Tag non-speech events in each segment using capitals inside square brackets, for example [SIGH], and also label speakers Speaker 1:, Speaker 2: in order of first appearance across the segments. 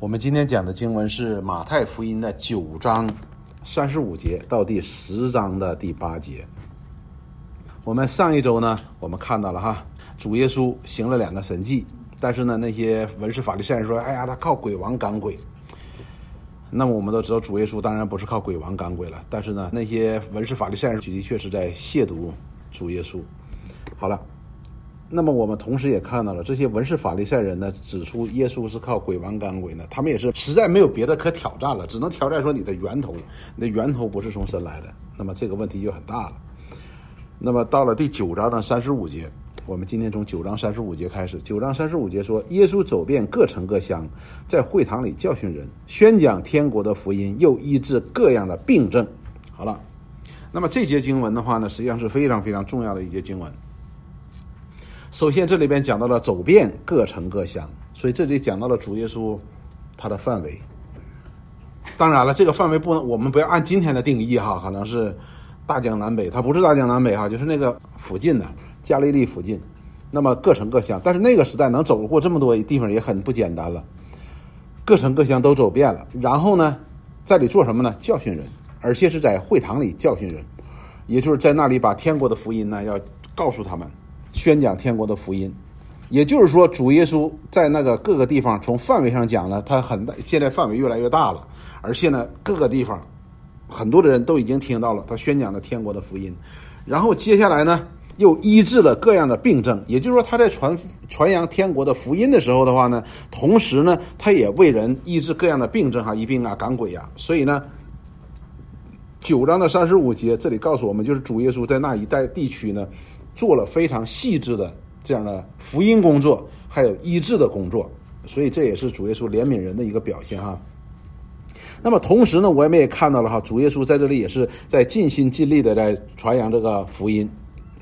Speaker 1: 我们今天讲的经文是马太福音的九章三十五节到第十章的第八节。我们上一周呢，我们看到了哈，主耶稣行了两个神迹，但是呢，那些文士法律、善人说：“哎呀，他靠鬼王赶鬼。”那么我们都知道，主耶稣当然不是靠鬼王赶鬼了，但是呢，那些文士法律、善人的确是在亵渎主耶稣。好了。那么我们同时也看到了这些文士法利赛人呢，指出耶稣是靠鬼王干鬼呢，他们也是实在没有别的可挑战了，只能挑战说你的源头，你的源头不是从神来的，那么这个问题就很大了。那么到了第九章的三十五节，我们今天从九章三十五节开始，九章三十五节说，耶稣走遍各城各乡，在会堂里教训人，宣讲天国的福音，又医治各样的病症。好了，那么这节经文的话呢，实际上是非常非常重要的一节经文。首先，这里边讲到了走遍各城各乡，所以这里讲到了主耶稣他的范围。当然了，这个范围不能，我们不要按今天的定义哈，可能是大江南北，它不是大江南北哈，就是那个附近的加利利附近。那么各城各乡，但是那个时代能走过这么多地方也很不简单了。各城各乡都走遍了，然后呢，在里做什么呢？教训人，而且是在会堂里教训人，也就是在那里把天国的福音呢要告诉他们。宣讲天国的福音，也就是说，主耶稣在那个各个地方，从范围上讲呢，他很大，现在范围越来越大了，而且呢，各个地方很多的人都已经听到了他宣讲的天国的福音，然后接下来呢，又医治了各样的病症，也就是说，他在传传扬天国的福音的时候的话呢，同时呢，他也为人医治各样的病症哈，医病啊，赶鬼呀，所以呢，九章的三十五节这里告诉我们，就是主耶稣在那一带地区呢。做了非常细致的这样的福音工作，还有医治的工作，所以这也是主耶稣怜悯人的一个表现哈。那么同时呢，我们也看到了哈，主耶稣在这里也是在尽心尽力的在传扬这个福音，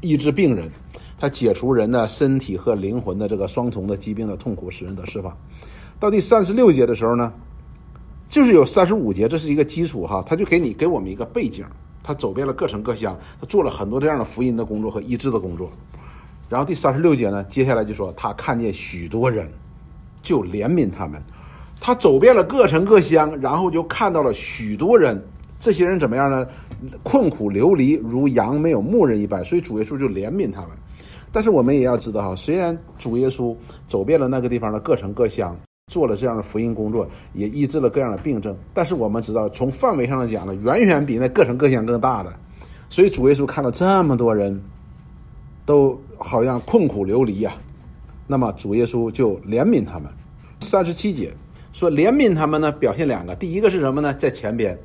Speaker 1: 医治病人，他解除人的身体和灵魂的这个双重的疾病的痛苦，使人得释放。到第三十六节的时候呢，就是有三十五节，这是一个基础哈，他就给你给我们一个背景。他走遍了各城各乡，他做了很多这样的福音的工作和医治的工作。然后第三十六节呢，接下来就说他看见许多人，就怜悯他们。他走遍了各城各乡，然后就看到了许多人。这些人怎么样呢？困苦流离，如羊没有牧人一般。所以主耶稣就怜悯他们。但是我们也要知道哈，虽然主耶稣走遍了那个地方的各城各乡。做了这样的福音工作，也医治了各样的病症。但是我们知道，从范围上来讲呢，远远比那各城各乡更大的。所以主耶稣看到这么多人，都好像困苦流离呀，那么主耶稣就怜悯他们。三十七节说怜悯他们呢，表现两个，第一个是什么呢？在前边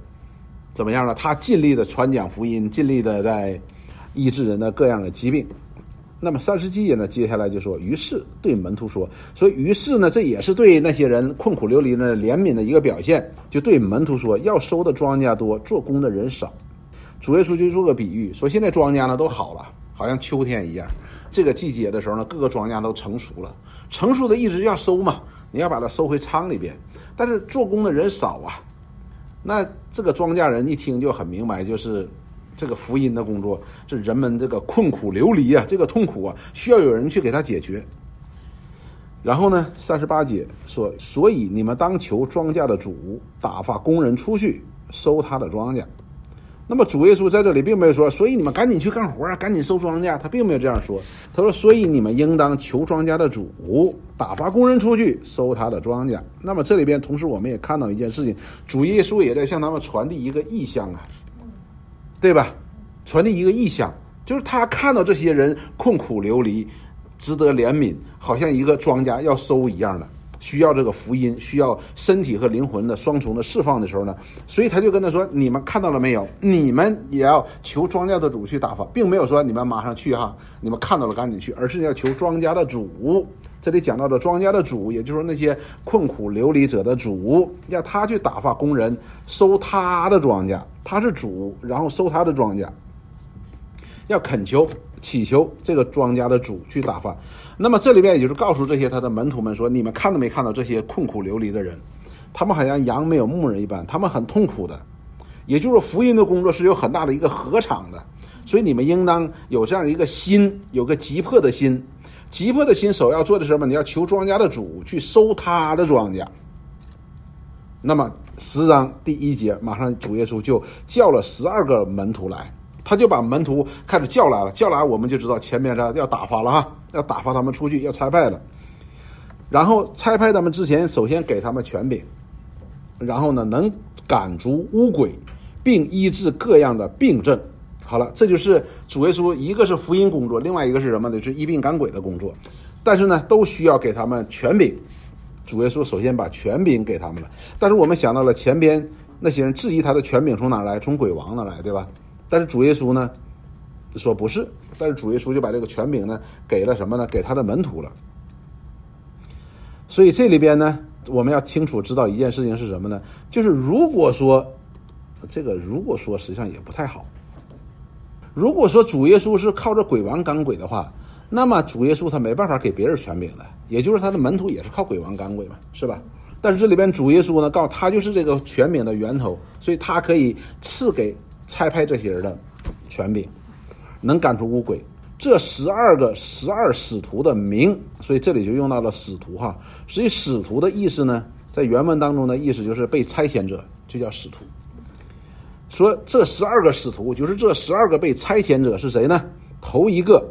Speaker 1: 怎么样呢？他尽力的传讲福音，尽力的在医治人的各样的疾病。那么三十七节呢？接下来就说，于是对门徒说：“所以于是呢，这也是对那些人困苦流离的怜悯的一个表现。就对门徒说，要收的庄稼多，做工的人少。主耶稣就做个比喻，说现在庄稼呢都好了，好像秋天一样。这个季节的时候呢，各个庄稼都成熟了，成熟的意思要收嘛，你要把它收回仓里边。但是做工的人少啊。那这个庄稼人一听就很明白，就是。”这个福音的工作，是人们这个困苦流离啊，这个痛苦啊，需要有人去给他解决。然后呢，三十八节说，所以你们当求庄稼的主打发工人出去收他的庄稼。那么主耶稣在这里并没有说，所以你们赶紧去干活啊，赶紧收庄稼。他并没有这样说。他说，所以你们应当求庄稼的主打发工人出去收他的庄稼。那么这里边同时我们也看到一件事情，主耶稣也在向他们传递一个意向啊。对吧？传递一个意向，就是他看到这些人困苦流离，值得怜悯，好像一个庄稼要收一样的，需要这个福音，需要身体和灵魂的双重的释放的时候呢，所以他就跟他说：“你们看到了没有？你们也要求庄稼的主去打发，并没有说你们马上去哈，你们看到了赶紧去，而是要求庄稼的主。这里讲到的庄稼的主，也就是说那些困苦流离者的主，要他去打发工人收他的庄稼。”他是主，然后收他的庄稼，要恳求、祈求这个庄稼的主去打发。那么这里面也就是告诉这些他的门徒们说：你们看到没看到这些困苦流离的人？他们好像羊没有牧人一般，他们很痛苦的。也就是福音的工作是有很大的一个合场的，所以你们应当有这样一个心，有个急迫的心。急迫的心首要做的是什么？你要求庄稼的主去收他的庄稼。那么十章第一节，马上主耶稣就叫了十二个门徒来，他就把门徒开始叫来了，叫来我们就知道前面是要打发了哈，要打发他们出去，要差派了。然后差派他们之前，首先给他们权柄，然后呢能赶逐污鬼，并医治各样的病症。好了，这就是主耶稣，一个是福音工作，另外一个是什么呢？是医病赶鬼的工作。但是呢，都需要给他们权柄。主耶稣首先把权柄给他们了。但是我们想到了前边那些人质疑他的权柄从哪来？从鬼王那来，对吧？但是主耶稣呢说不是。但是主耶稣就把这个权柄呢给了什么呢？给他的门徒了。所以这里边呢，我们要清楚知道一件事情是什么呢？就是如果说这个，如果说实际上也不太好。如果说主耶稣是靠着鬼王赶鬼的话，那么主耶稣他没办法给别人权柄的，也就是他的门徒也是靠鬼王赶鬼嘛，是吧？但是这里边主耶稣呢，告诉他就是这个权柄的源头，所以他可以赐给差派这些人的权柄，能赶出污鬼。这十二个十二使徒的名，所以这里就用到了使徒哈。所以使徒的意思呢，在原文当中的意思就是被差遣者，就叫使徒。说这十二个使徒，就是这十二个被差遣者是谁呢？头一个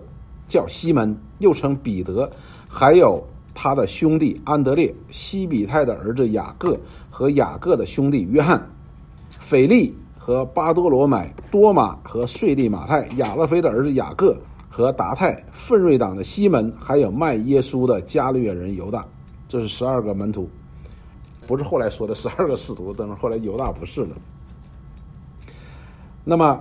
Speaker 1: 叫西门，又称彼得，还有他的兄弟安德烈、西比泰的儿子雅各和雅各的兄弟约翰、斐利和巴多罗买、多马和税利马太、亚勒菲的儿子雅各和达泰、奋锐党的西门，还有卖耶稣的加略人犹大。这是十二个门徒，不是后来说的 [LAUGHS] 十二个使徒，但是后来犹大不是了。那么，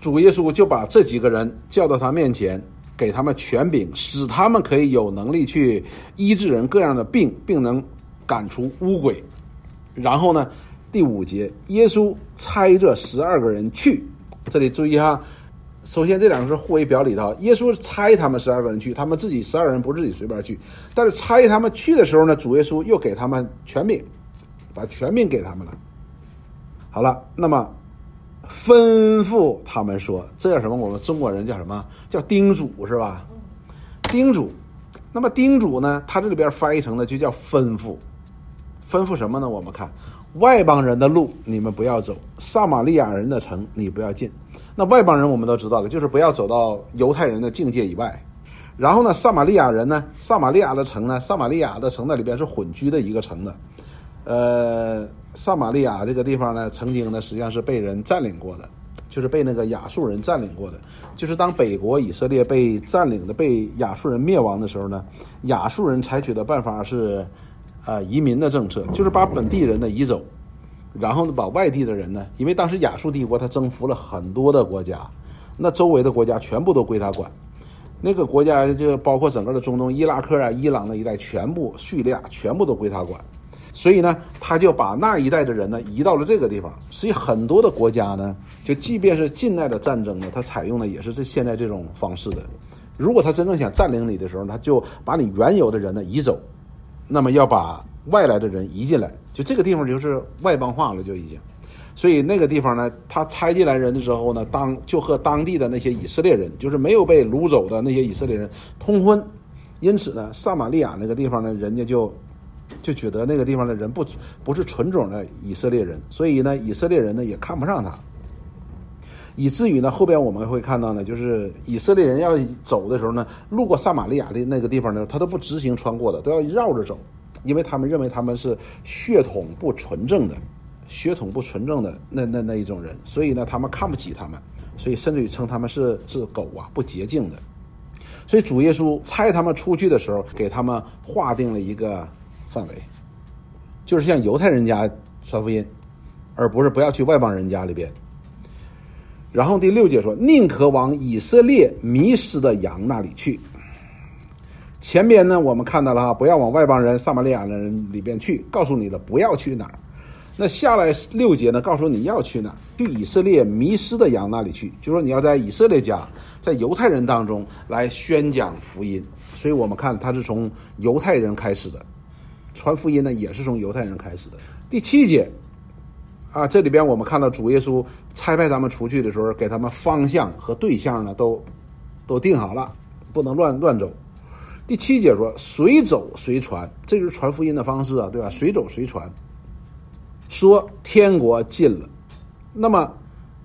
Speaker 1: 主耶稣就把这几个人叫到他面前，给他们权柄，使他们可以有能力去医治人各样的病，并能赶出污鬼。然后呢，第五节，耶稣差这十二个人去。这里注意哈，首先这两个是互为表里的。耶稣差他们十二个人去，他们自己十二人不自己随便去，但是差他们去的时候呢，主耶稣又给他们权柄，把权柄给他们了。好了，那么。吩咐他们说：“这叫什么？我们中国人叫什么？叫叮嘱是吧？叮嘱。那么叮嘱呢？它这里边翻译成的就叫吩咐。吩咐什么呢？我们看外邦人的路你们不要走，撒玛利亚人的城你不要进。那外邦人我们都知道了，就是不要走到犹太人的境界以外。然后呢，撒玛利亚人呢，撒玛利亚的城呢，撒玛利亚的城那里边是混居的一个城的，呃。”撒玛利亚这个地方呢，曾经呢实际上是被人占领过的，就是被那个亚述人占领过的。就是当北国以色列被占领的、被亚述人灭亡的时候呢，亚述人采取的办法是，呃，移民的政策，就是把本地人呢移走，然后呢把外地的人呢，因为当时亚述帝国他征服了很多的国家，那周围的国家全部都归他管，那个国家就包括整个的中东、伊拉克啊、伊朗那一带，全部叙利亚全部都归他管。所以呢，他就把那一代的人呢移到了这个地方。所以很多的国家呢，就即便是近代的战争呢，他采用的也是这现在这种方式的。如果他真正想占领你的时候，他就把你原有的人呢移走，那么要把外来的人移进来，就这个地方就是外邦化了，就已经。所以那个地方呢，他拆进来人的时候呢，当就和当地的那些以色列人，就是没有被掳走的那些以色列人通婚，因此呢，撒玛利亚那个地方呢，人家就。就觉得那个地方的人不不是纯种的以色列人，所以呢，以色列人呢也看不上他，以至于呢，后边我们会看到呢，就是以色列人要走的时候呢，路过撒玛利亚的那个地方呢，他都不直行穿过的，都要绕着走，因为他们认为他们是血统不纯正的，血统不纯正的那那那一种人，所以呢，他们看不起他们，所以甚至于称他们是是狗啊，不洁净的。所以主耶稣差他们出去的时候，给他们划定了一个。范围，就是向犹太人家传福音，而不是不要去外邦人家里边。然后第六节说：“宁可往以色列迷失的羊那里去。”前边呢，我们看到了哈，不要往外邦人、撒玛利亚人里边去，告诉你的不要去哪儿。那下来六节呢，告诉你要去哪儿？去以色列迷失的羊那里去，就说你要在以色列家，在犹太人当中来宣讲福音。所以我们看他是从犹太人开始的。传福音呢，也是从犹太人开始的。第七节，啊，这里边我们看到主耶稣差派他们出去的时候，给他们方向和对象呢，都都定好了，不能乱乱走。第七节说，随走随传，这就是传福音的方式啊，对吧？随走随传。说天国近了。那么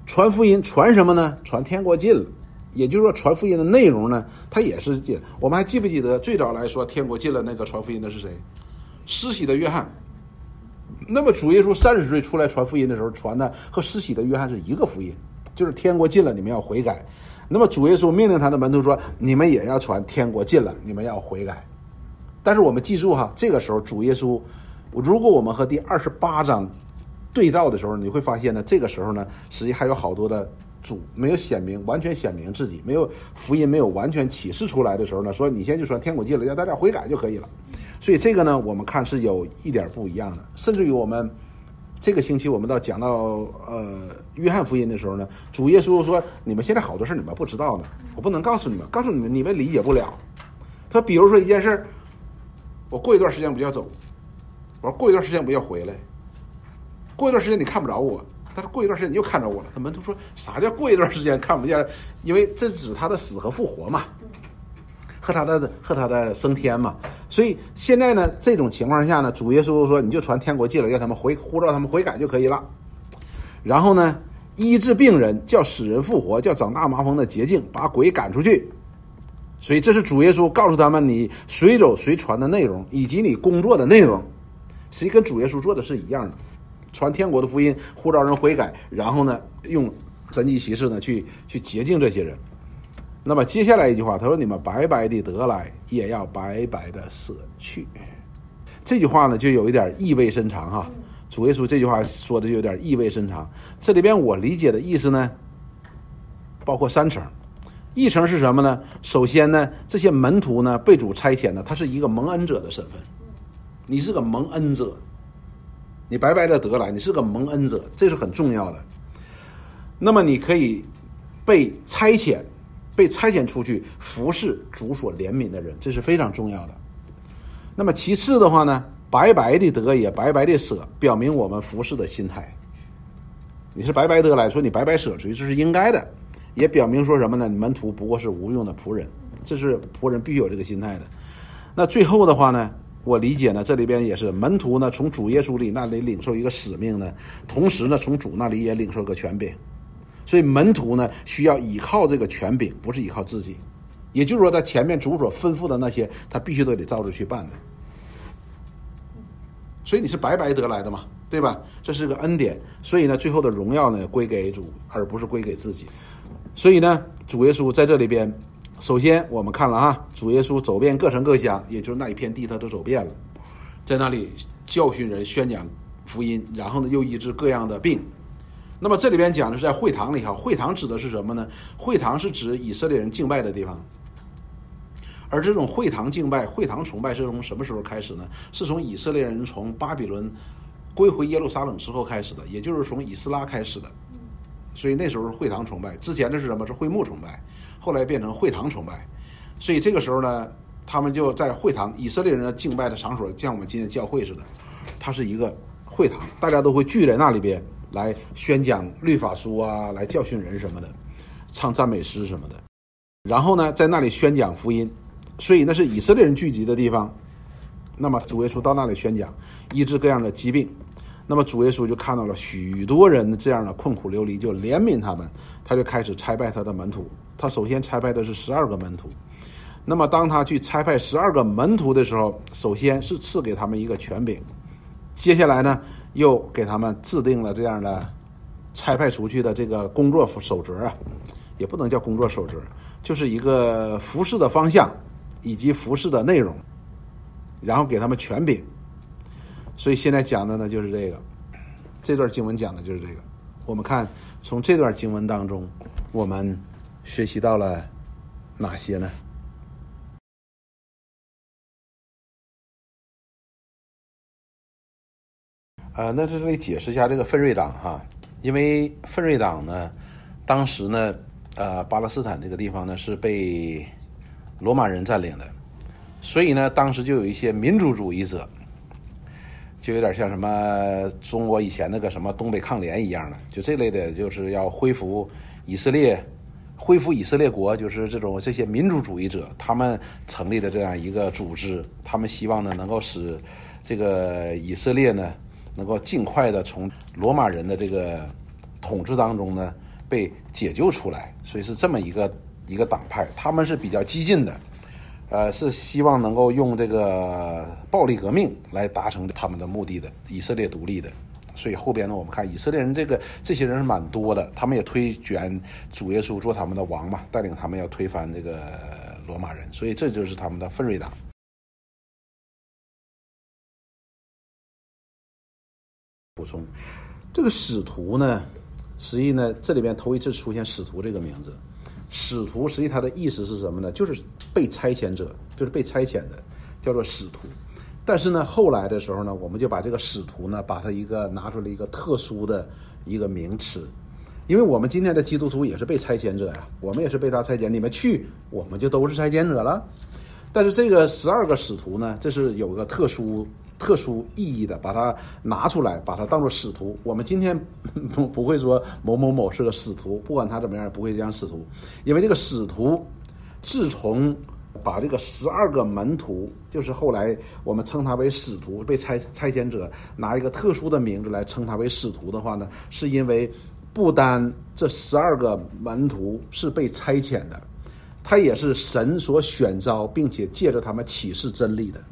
Speaker 1: 传福音传什么呢？传天国近了。也就是说，传福音的内容呢，它也是近。我们还记不记得最早来说天国近了那个传福音的是谁？施洗的约翰。那么主耶稣三十岁出来传福音的时候，传的和施洗的约翰是一个福音，就是天国近了，你们要悔改。那么主耶稣命令他的门徒说：“你们也要传天国近了，你们要悔改。”但是我们记住哈，这个时候主耶稣，如果我们和第二十八章对照的时候，你会发现呢，这个时候呢，实际还有好多的主没有显明，完全显明自己，没有福音没有完全启示出来的时候呢，说你先就说天国近了，让大家悔改就可以了。所以这个呢，我们看是有一点不一样的，甚至于我们。这个星期我们到讲到呃约翰福音的时候呢，主耶稣说：“你们现在好多事你们不知道呢，我不能告诉你们，告诉你们你们理解不了。”他比如说一件事儿，我过一段时间我就要走，我说过一段时间我要回来，过一段时间你看不着我，但是过一段时间你又看着我了。他门徒说：“啥叫过一段时间看不见？因为这指他的死和复活嘛。”和他的和他的升天嘛，所以现在呢，这种情况下呢，主耶稣说你就传天国进了，让他们回呼召他们悔改就可以了。然后呢，医治病人，叫死人复活，叫长大麻风的捷径，把鬼赶出去。所以这是主耶稣告诉他们，你随走随传的内容，以及你工作的内容，实际跟主耶稣做的是一样的，传天国的福音，呼召人悔改，然后呢，用神迹奇事呢去去洁净这些人。那么接下来一句话，他说：“你们白白的得来，也要白白的舍去。”这句话呢，就有一点意味深长哈。主耶稣这句话说的就有点意味深长。这里边我理解的意思呢，包括三层。一层是什么呢？首先呢，这些门徒呢被主差遣呢，他是一个蒙恩者的身份，你是个蒙恩者，你白白的得来，你是个蒙恩者，这是很重要的。那么你可以被差遣。被差遣出去服侍主所怜悯的人，这是非常重要的。那么其次的话呢，白白的得也白白的舍，表明我们服侍的心态。你是白白得来说，你白白舍出去，这是应该的，也表明说什么呢？门徒不过是无用的仆人，这是仆人必须有这个心态的。那最后的话呢，我理解呢，这里边也是门徒呢，从主耶稣里那里领受一个使命呢，同时呢，从主那里也领受个权柄。所以门徒呢，需要依靠这个权柄，不是依靠自己。也就是说，他前面主所吩咐的那些，他必须都得照着去办的。所以你是白白得来的嘛，对吧？这是个恩典。所以呢，最后的荣耀呢，归给主，而不是归给自己。所以呢，主耶稣在这里边，首先我们看了啊，主耶稣走遍各城各乡，也就是那一片地，他都走遍了，在那里教训人、宣讲福音，然后呢，又医治各样的病。那么这里边讲的是在会堂里哈，会堂指的是什么呢？会堂是指以色列人敬拜的地方，而这种会堂敬拜、会堂崇拜是从什么时候开始呢？是从以色列人从巴比伦归回耶路撒冷之后开始的，也就是从以斯拉开始的。所以那时候是会堂崇拜，之前的是什么？是会幕崇拜，后来变成会堂崇拜。所以这个时候呢，他们就在会堂，以色列人的敬拜的场所，像我们今天教会似的，它是一个会堂，大家都会聚在那里边。来宣讲律法书啊，来教训人什么的，唱赞美诗什么的，然后呢，在那里宣讲福音，所以那是以色列人聚集的地方。那么主耶稣到那里宣讲，医治各样的疾病。那么主耶稣就看到了许多人这样的困苦流离，就怜悯他们，他就开始差派他的门徒。他首先差派的是十二个门徒。那么当他去差派十二个门徒的时候，首先是赐给他们一个权柄，接下来呢？又给他们制定了这样的差派出去的这个工作守则啊，也不能叫工作守则，就是一个服饰的方向以及服饰的内容，然后给他们权柄。所以现在讲的呢就是这个，这段经文讲的就是这个。我们看从这段经文当中，我们学习到了哪些呢？呃，那这里解释一下这个奋锐党哈，因为奋锐党呢，当时呢，呃，巴勒斯坦这个地方呢是被罗马人占领的，所以呢，当时就有一些民族主义者，就有点像什么中国以前那个什么东北抗联一样的，就这类的，就是要恢复以色列，恢复以色列国，就是这种这些民族主义者，他们成立的这样一个组织，他们希望呢能够使这个以色列呢。能够尽快的从罗马人的这个统治当中呢被解救出来。所以是这么一个一个党派，他们是比较激进的，呃，是希望能够用这个暴力革命来达成他们的目的的，以色列独立的。所以后边呢，我们看以色列人这个这些人是蛮多的，他们也推选主耶稣做他们的王嘛，带领他们要推翻这个罗马人，所以这就是他们的奋锐党。补充，这个使徒呢，实际呢这里边头一次出现使徒这个名字，使徒实际它的意思是什么呢？就是被差遣者，就是被差遣的，叫做使徒。但是呢，后来的时候呢，我们就把这个使徒呢，把它一个拿出了一个特殊的一个名词，因为我们今天的基督徒也是被差遣者呀，我们也是被他差遣，你们去，我们就都是差遣者了。但是这个十二个使徒呢，这是有个特殊特殊意义的，把它拿出来，把它当做使徒。我们今天 [LAUGHS] 不不会说某某某是个使徒，不管他怎么样，不会讲使徒，因为这个使徒自从。把这个十二个门徒，就是后来我们称他为使徒，被拆拆迁者拿一个特殊的名字来称他为使徒的话呢，是因为不单这十二个门徒是被差遣的，他也是神所选召，并且借着他们启示真理的，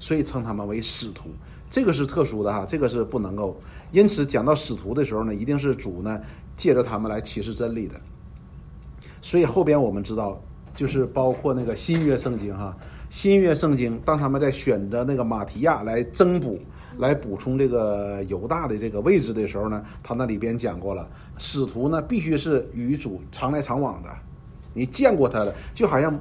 Speaker 1: 所以称他们为使徒。这个是特殊的哈，这个是不能够。因此讲到使徒的时候呢，一定是主呢借着他们来启示真理的。所以后边我们知道。就是包括那个新约圣经哈，新约圣经当他们在选择那个马提亚来增补、来补充这个犹大的这个位置的时候呢，他那里边讲过了，使徒呢必须是与主常来常往的，你见过他了，就好像，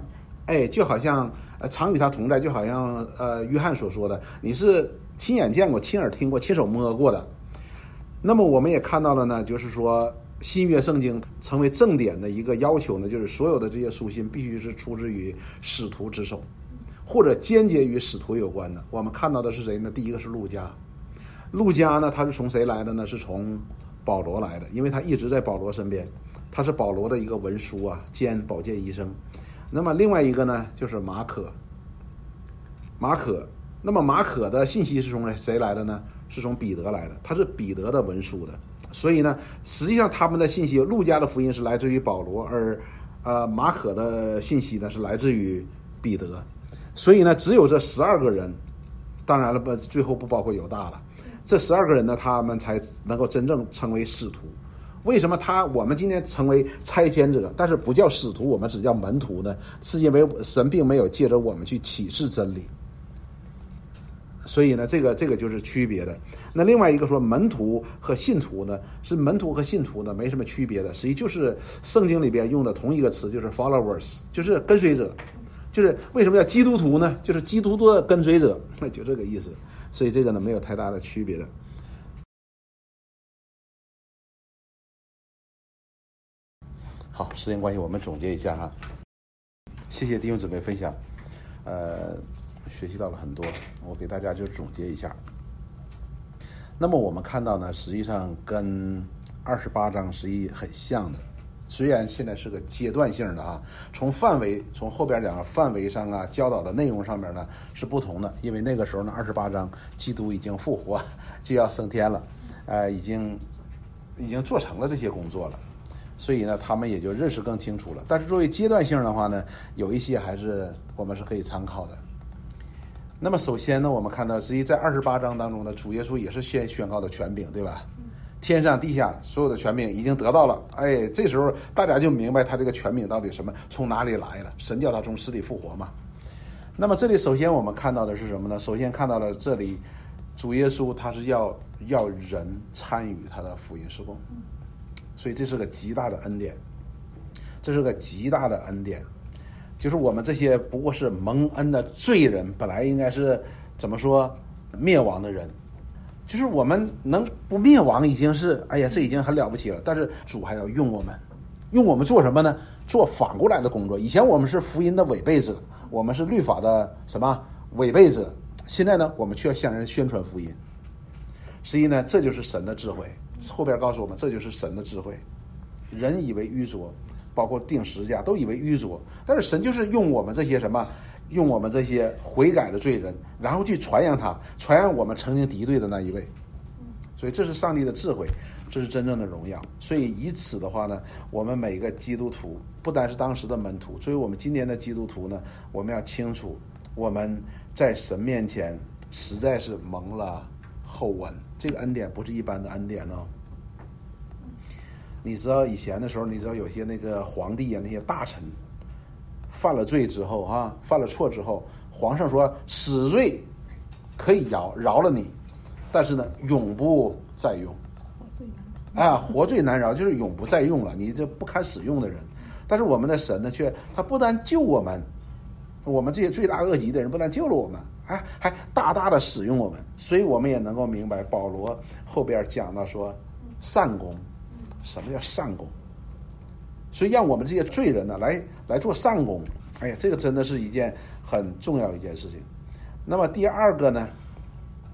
Speaker 1: 哎，就好像呃常与他同在，就好像呃约翰所说的，你是亲眼见过、亲耳听过、亲手摸过的。那么我们也看到了呢，就是说。新约圣经成为正典的一个要求呢，就是所有的这些书信必须是出自于使徒之手，或者间接与使徒有关的。我们看到的是谁呢？第一个是路加，路加呢，他是从谁来的呢？是从保罗来的，因为他一直在保罗身边，他是保罗的一个文书啊兼保健医生。那么另外一个呢，就是马可，马可，那么马可的信息是从谁来的呢？是从彼得来的，他是彼得的文书的。所以呢，实际上他们的信息，路加的福音是来自于保罗，而，呃，马可的信息呢是来自于彼得。所以呢，只有这十二个人，当然了，不，最后不包括犹大了。这十二个人呢，他们才能够真正成为使徒。为什么他我们今天成为差遣者，但是不叫使徒，我们只叫门徒呢？是因为神并没有借着我们去启示真理。所以呢，这个这个就是区别的。那另外一个说门徒和信徒呢，是门徒和信徒呢没什么区别的，实际就是圣经里边用的同一个词，就是 followers，就是跟随者。就是为什么叫基督徒呢？就是基督徒的跟随者，那 [LAUGHS] 就这个意思。所以这个呢没有太大的区别的。好，时间关系，我们总结一下哈。谢谢弟兄姊妹分享，呃。学习到了很多，我给大家就总结一下。那么我们看到呢，实际上跟二十八章实际很像的，虽然现在是个阶段性的啊，从范围从后边两个范围上啊，教导的内容上面呢是不同的，因为那个时候呢，二十八章基督已经复活，就要升天了，呃，已经已经做成了这些工作了，所以呢，他们也就认识更清楚了。但是作为阶段性的话呢，有一些还是我们是可以参考的。那么首先呢，我们看到，实际在二十八章当中呢，主耶稣也是先宣告的权柄，对吧？天上地下所有的权柄已经得到了。哎，这时候大家就明白他这个权柄到底什么，从哪里来了？神叫他从死里复活嘛。那么这里首先我们看到的是什么呢？首先看到了这里，主耶稣他是要要人参与他的福音施工，所以这是个极大的恩典，这是个极大的恩典。就是我们这些不过是蒙恩的罪人，本来应该是怎么说灭亡的人，就是我们能不灭亡已经是哎呀，这已经很了不起了。但是主还要用我们，用我们做什么呢？做反过来的工作。以前我们是福音的违背者，我们是律法的什么违背者。现在呢，我们却要向人宣传福音。所以呢，这就是神的智慧。后边告诉我们，这就是神的智慧。人以为愚拙。包括定十架都以为愚拙，但是神就是用我们这些什么，用我们这些悔改的罪人，然后去传扬他，传扬我们曾经敌对的那一位。所以这是上帝的智慧，这是真正的荣耀。所以以此的话呢，我们每个基督徒，不单是当时的门徒，所以我们今年的基督徒呢，我们要清楚，我们在神面前实在是蒙了厚恩。这个恩典不是一般的恩典哦。你知道以前的时候，你知道有些那个皇帝啊，那些大臣犯了罪之后啊，犯了错之后，皇上说死罪可以饶饶了你。但是呢，永不再用，啊，活罪难饶，就是永不再用了，你这不堪使用的人。但是我们的神呢，却他不但救我们，我们这些罪大恶极的人，不但救了我们，还还大大的使用我们。所以我们也能够明白，保罗后边讲到说，善功，什么叫善功？所以让我们这些罪人呢，来来做善功。哎呀，这个真的是一件很重要一件事情。那么第二个呢？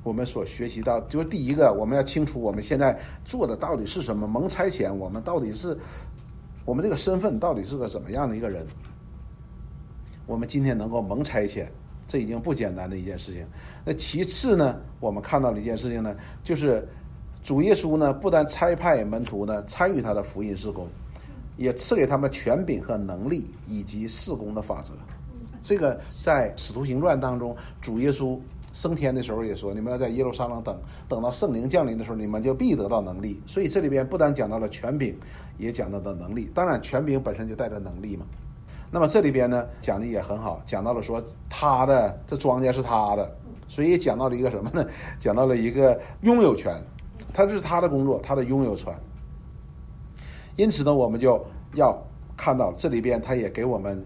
Speaker 1: 我们所学习到，就是第一个，我们要清楚我们现在做的到底是什么。蒙差遣，我们到底是我们这个身份到底是个怎么样的一个人？我们今天能够蒙差遣，这已经不简单的一件事情。那其次呢，我们看到的一件事情呢，就是主耶稣呢，不但差派门徒呢参与他的福音事工，也赐给他们权柄和能力以及事工的法则。这个在使徒行传当中，主耶稣。升天的时候也说，你们要在耶路撒冷等，等到圣灵降临的时候，你们就必得到能力。所以这里边不单讲到了权柄，也讲到了能力。当然，权柄本身就带着能力嘛。那么这里边呢，讲的也很好，讲到了说他的这庄稼是他的，所以讲到了一个什么呢？[LAUGHS] 讲到了一个拥有权，他这是他的工作，他的拥有权。因此呢，我们就要看到这里边，他也给我们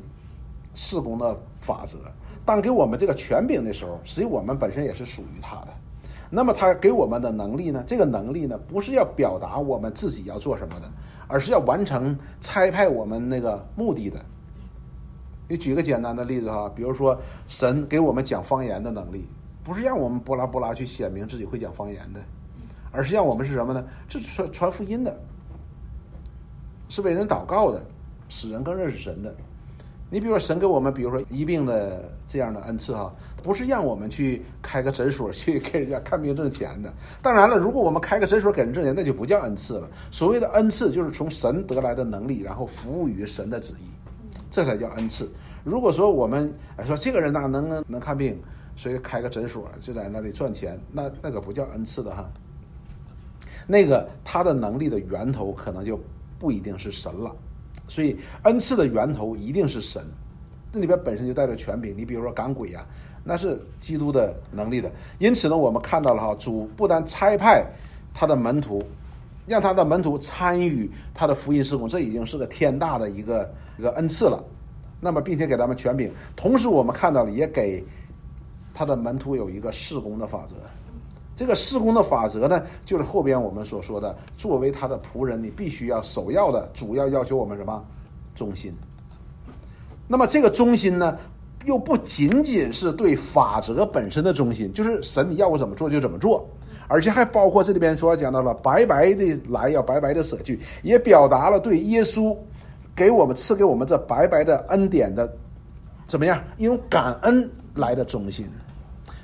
Speaker 1: 事工的法则。当给我们这个权柄的时候，实际我们本身也是属于他的。那么他给我们的能力呢？这个能力呢，不是要表达我们自己要做什么的，而是要完成差派我们那个目的的。你举个简单的例子哈，比如说神给我们讲方言的能力，不是让我们波拉波拉去显明自己会讲方言的，而是让我们是什么呢？是传传福音的，是为人祷告的，使人更认识神的。你比如说，神给我们，比如说医病的这样的恩赐哈，不是让我们去开个诊所去给人家看病挣钱的。当然了，如果我们开个诊所给人挣钱，那就不叫恩赐了。所谓的恩赐，就是从神得来的能力，然后服务于神的旨意，这才叫恩赐。如果说我们说这个人哪能能能看病，所以开个诊所就在那里赚钱，那那个不叫恩赐的哈。那个他的能力的源头可能就不一定是神了。所以恩赐的源头一定是神，这里边本身就带着权柄。你比如说赶鬼呀，那是基督的能力的。因此呢，我们看到了哈，主不但差派他的门徒，让他的门徒参与他的福音事工，这已经是个天大的一个一个恩赐了。那么，并且给他们权柄，同时我们看到了，也给他的门徒有一个事工的法则。这个施工的法则呢，就是后边我们所说的，作为他的仆人，你必须要首要的、主要要求我们什么？忠心。那么这个忠心呢，又不仅仅是对法则本身的忠心，就是神你要我怎么做就怎么做，而且还包括这里边说讲到了白白的来，要白白的舍去，也表达了对耶稣给我们赐给我们这白白的恩典的怎么样一种感恩来的忠心。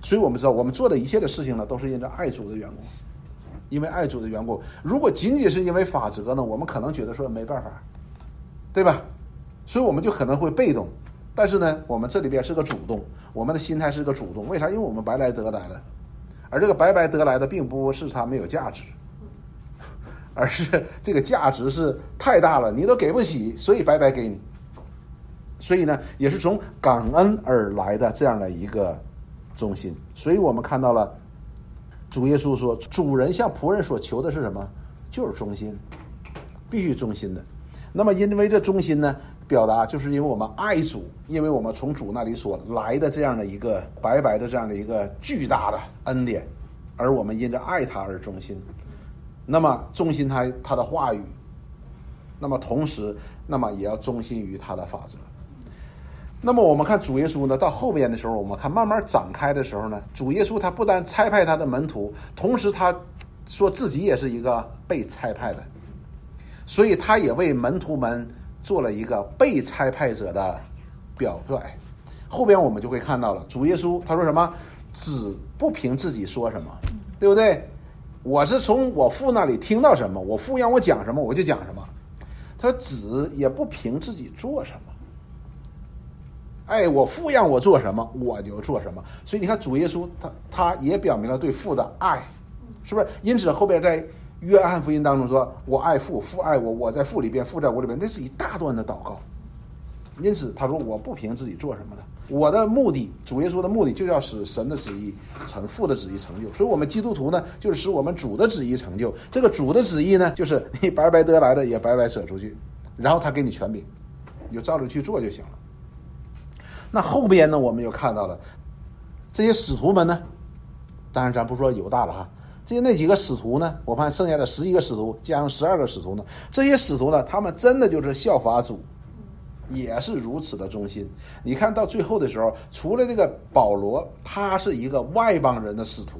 Speaker 1: 所以我们知道，我们做的一切的事情呢，都是因着爱主的缘故，因为爱主的缘故。如果仅仅是因为法则呢，我们可能觉得说没办法，对吧？所以我们就可能会被动。但是呢，我们这里边是个主动，我们的心态是个主动。为啥？因为我们白来得来的，而这个白白得来的，并不是它没有价值，而是这个价值是太大了，你都给不起，所以白白给你。所以呢，也是从感恩而来的这样的一个。忠心，所以我们看到了主耶稣说：“主人向仆人所求的是什么？就是忠心，必须忠心的。那么，因为这忠心呢，表达就是因为我们爱主，因为我们从主那里所来的这样的一个白白的这样的一个巨大的恩典，而我们因着爱他而忠心。那么，忠心他他的话语，那么同时，那么也要忠心于他的法则。”那么我们看主耶稣呢，到后边的时候，我们看慢慢展开的时候呢，主耶稣他不但差派他的门徒，同时他说自己也是一个被差派的，所以他也为门徒们做了一个被差派者的表率。后边我们就会看到了，主耶稣他说什么，只不凭自己说什么，对不对？我是从我父那里听到什么，我父让我讲什么，我就讲什么。他说子也不凭自己做什么。哎，我父让我做什么，我就做什么。所以你看，主耶稣他他也表明了对父的爱，是不是？因此后边在约翰福音当中说：“我爱父，父爱我，我在父里边，父在我里边。”那是一大段的祷告。因此他说：“我不凭自己做什么的，我的目的，主耶稣的目的就要使神的旨意成，父的旨意成就。所以，我们基督徒呢，就是使我们主的旨意成就。这个主的旨意呢，就是你白白得来的也白白舍出去，然后他给你权柄，你就照着去做就行了。”那后边呢，我们又看到了这些使徒们呢，当然咱不说犹大了哈，这些那几个使徒呢，我看剩下的十一个使徒加上十二个使徒呢，这些使徒呢，他们真的就是效法主，也是如此的忠心。你看到最后的时候，除了这个保罗，他是一个外邦人的使徒，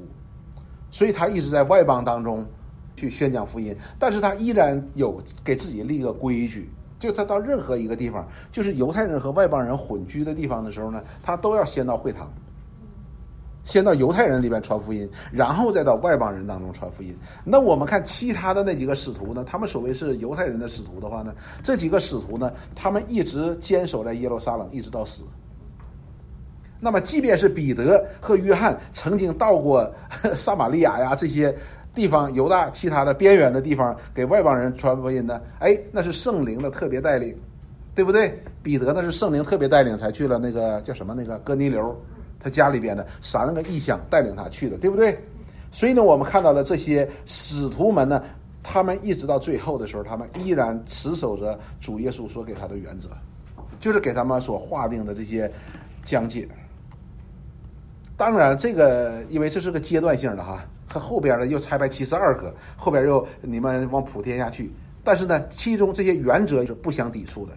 Speaker 1: 所以他一直在外邦当中去宣讲福音，但是他依然有给自己立个规矩。就他到任何一个地方，就是犹太人和外邦人混居的地方的时候呢，他都要先到会堂，先到犹太人里边传福音，然后再到外邦人当中传福音。那我们看其他的那几个使徒呢，他们所谓是犹太人的使徒的话呢，这几个使徒呢，他们一直坚守在耶路撒冷，一直到死。那么，即便是彼得和约翰曾经到过 [LAUGHS] 撒玛利亚呀这些。地方犹大其他的边缘的地方给外邦人传福音的，哎，那是圣灵的特别带领，对不对？彼得那是圣灵特别带领才去了那个叫什么那个哥尼流，他家里边的三个异象带领他去的，对不对？所以呢，我们看到了这些使徒们呢，他们一直到最后的时候，他们依然持守着主耶稣所给他的原则，就是给他们所划定的这些疆界。当然，这个因为这是个阶段性的哈。和后边呢又拆派七十二个，后边又你们往普天下去。但是呢，其中这些原则是不相抵触的，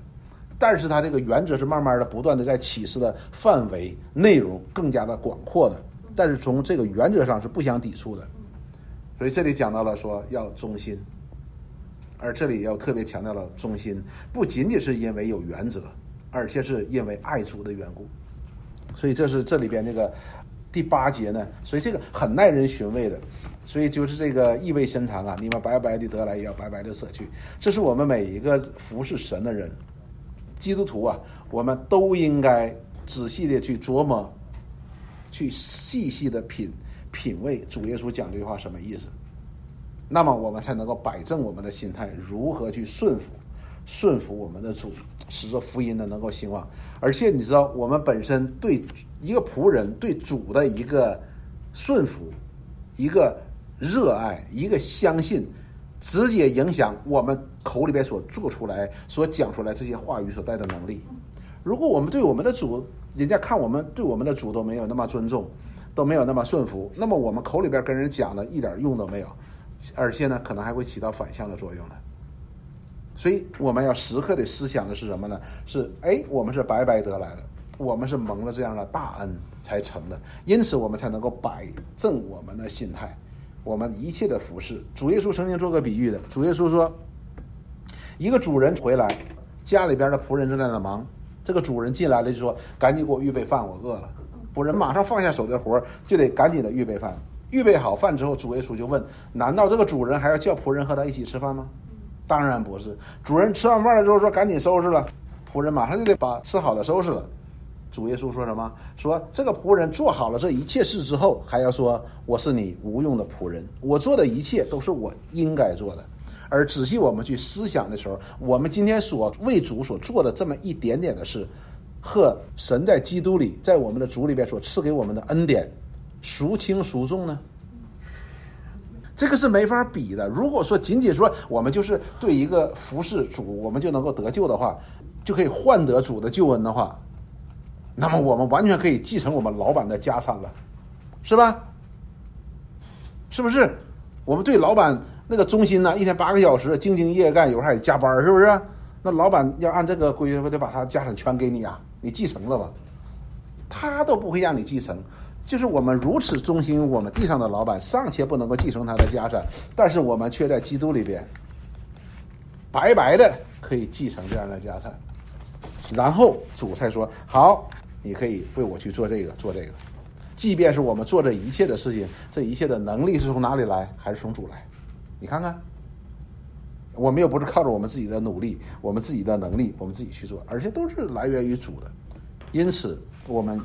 Speaker 1: 但是它这个原则是慢慢的、不断的在启示的范围、内容更加的广阔的。但是从这个原则上是不相抵触的。所以这里讲到了说要忠心，而这里要特别强调了忠心，不仅仅是因为有原则，而且是因为爱主的缘故。所以这是这里边这个。第八节呢，所以这个很耐人寻味的，所以就是这个意味深长啊！你们白白的得来，也要白白的舍去。这是我们每一个服侍神的人，基督徒啊，我们都应该仔细的去琢磨，去细细的品品味主耶稣讲这句话什么意思。那么我们才能够摆正我们的心态，如何去顺服。顺服我们的主，使这福音呢能够兴旺。而且你知道，我们本身对一个仆人对主的一个顺服、一个热爱、一个相信，直接影响我们口里边所做出来、所讲出来这些话语所带的能力。如果我们对我们的主，人家看我们对我们的主都没有那么尊重，都没有那么顺服，那么我们口里边跟人讲的一点用都没有，而且呢，可能还会起到反向的作用呢。所以我们要时刻的思想的是什么呢？是哎，我们是白白得来的，我们是蒙了这样的大恩才成的，因此我们才能够摆正我们的心态，我们一切的服饰。主耶稣曾经做个比喻的，主耶稣说，一个主人回来，家里边的仆人正在那忙，这个主人进来了就说：“赶紧给我预备饭，我饿了。”仆人马上放下手的活就得赶紧的预备饭。预备好饭之后，主耶稣就问：“难道这个主人还要叫仆人和他一起吃饭吗？”当然不是，主人吃完饭了之后说赶紧收拾了，仆人马上就得把吃好的收拾了。主耶稣说什么？说这个仆人做好了这一切事之后，还要说我是你无用的仆人，我做的一切都是我应该做的。而仔细我们去思想的时候，我们今天所为主所做的这么一点点的事，和神在基督里在我们的主里边所赐给我们的恩典，孰轻孰重呢？这个是没法比的。如果说仅仅说我们就是对一个服侍主，我们就能够得救的话，就可以换得主的救恩的话，那么我们完全可以继承我们老板的家产了，是吧？是不是？我们对老板那个忠心呢，一天八个小时，兢兢业业干，有时候还得加班，是不是？那老板要按这个规矩，不得把他家产全给你啊？你继承了吧？他都不会让你继承。就是我们如此忠心，我们地上的老板尚且不能够继承他的家产，但是我们却在基督里边白白的可以继承这样的家产。然后主才说：“好，你可以为我去做这个，做这个。”即便是我们做这一切的事情，这一切的能力是从哪里来？还是从主来？你看看，我们又不是靠着我们自己的努力，我们自己的能力，我们自己去做，而且都是来源于主的。因此，我们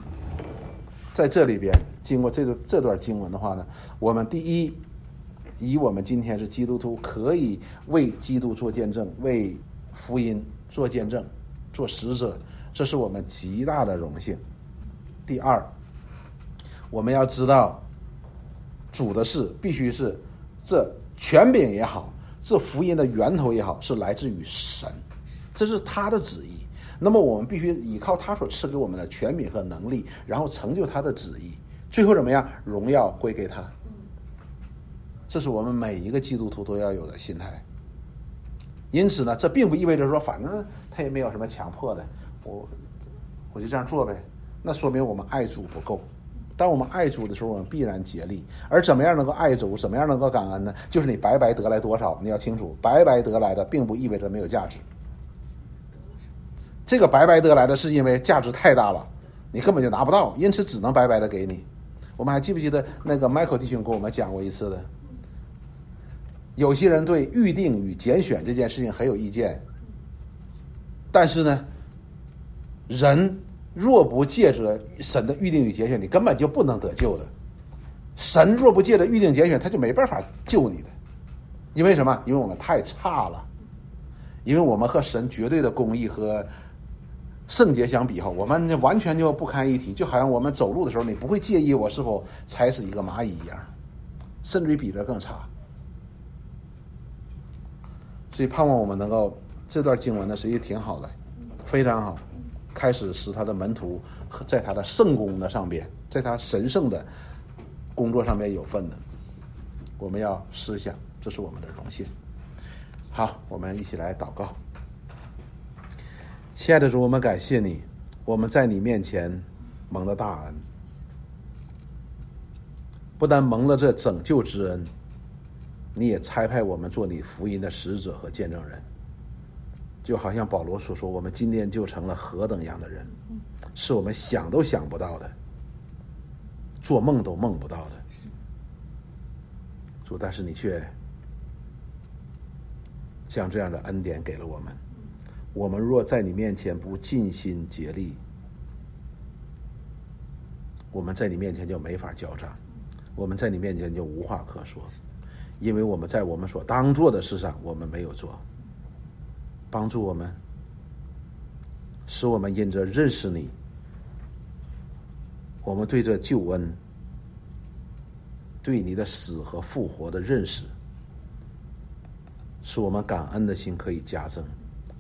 Speaker 1: 在这里边经过这个这段经文的话呢，我们第一，以我们今天是基督徒，可以为基督做见证，为福音做见证，做使者，这是我们极大的荣幸。第二。我们要知道，主的事必须是这权柄也好，这福音的源头也好，是来自于神，这是他的旨意。那么我们必须依靠他所赐给我们的权柄和能力，然后成就他的旨意。最后怎么样？荣耀归给他。这是我们每一个基督徒都要有的心态。因此呢，这并不意味着说，反正他也没有什么强迫的，我我就这样做呗。那说明我们爱主不够。当我们爱主的时候，我们必然竭力。而怎么样能够爱主，怎么样能够感恩呢？就是你白白得来多少，你要清楚，白白得来的并不意味着没有价值。这个白白得来的是因为价值太大了，你根本就拿不到，因此只能白白的给你。我们还记不记得那个 Michael 弟兄跟我们讲过一次的？有些人对预定与拣选这件事情很有意见，但是呢，人。若不借着神的预定与拣选，你根本就不能得救的。神若不借着预定拣选，他就没办法救你的。因为什么？因为我们太差了，因为我们和神绝对的公义和圣洁相比，哈，我们完全就不堪一提。就好像我们走路的时候，你不会介意我是否踩死一个蚂蚁一样，甚至于比这更差。所以盼望我们能够这段经文呢，实际挺好的，非常好。开始使他的门徒和在他的圣功的上边，在他神圣的工作上面有份的，我们要思想，这是我们的荣幸。好，我们一起来祷告。亲爱的主，我们感谢你，我们在你面前蒙了大恩，不但蒙了这拯救之恩，你也差派我们做你福音的使者和见证人。就好像保罗所说，我们今天就成了何等样的人，是我们想都想不到的，做梦都梦不到的。主，但是你却将这样的恩典给了我们。我们若在你面前不尽心竭力，我们在你面前就没法交账，我们在你面前就无话可说，因为我们在我们所当做的事上，我们没有做。帮助我们，使我们因着认识你，我们对这救恩、对你的死和复活的认识，使我们感恩的心可以加增，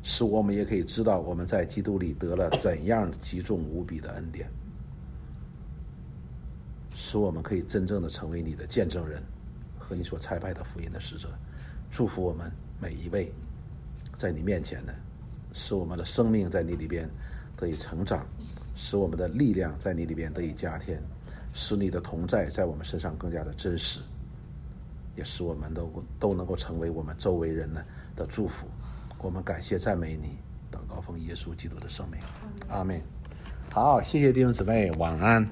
Speaker 1: 使我们也可以知道我们在基督里得了怎样极重无比的恩典，使我们可以真正的成为你的见证人和你所差派的福音的使者。祝福我们每一位。在你面前的，使我们的生命在你里边得以成长，使我们的力量在你里边得以加添，使你的同在在我们身上更加的真实，也使我们都都能够成为我们周围人呢的祝福。我们感谢赞美你，祷告奉耶稣基督的圣名，阿门。好，谢谢弟兄姊妹，晚安。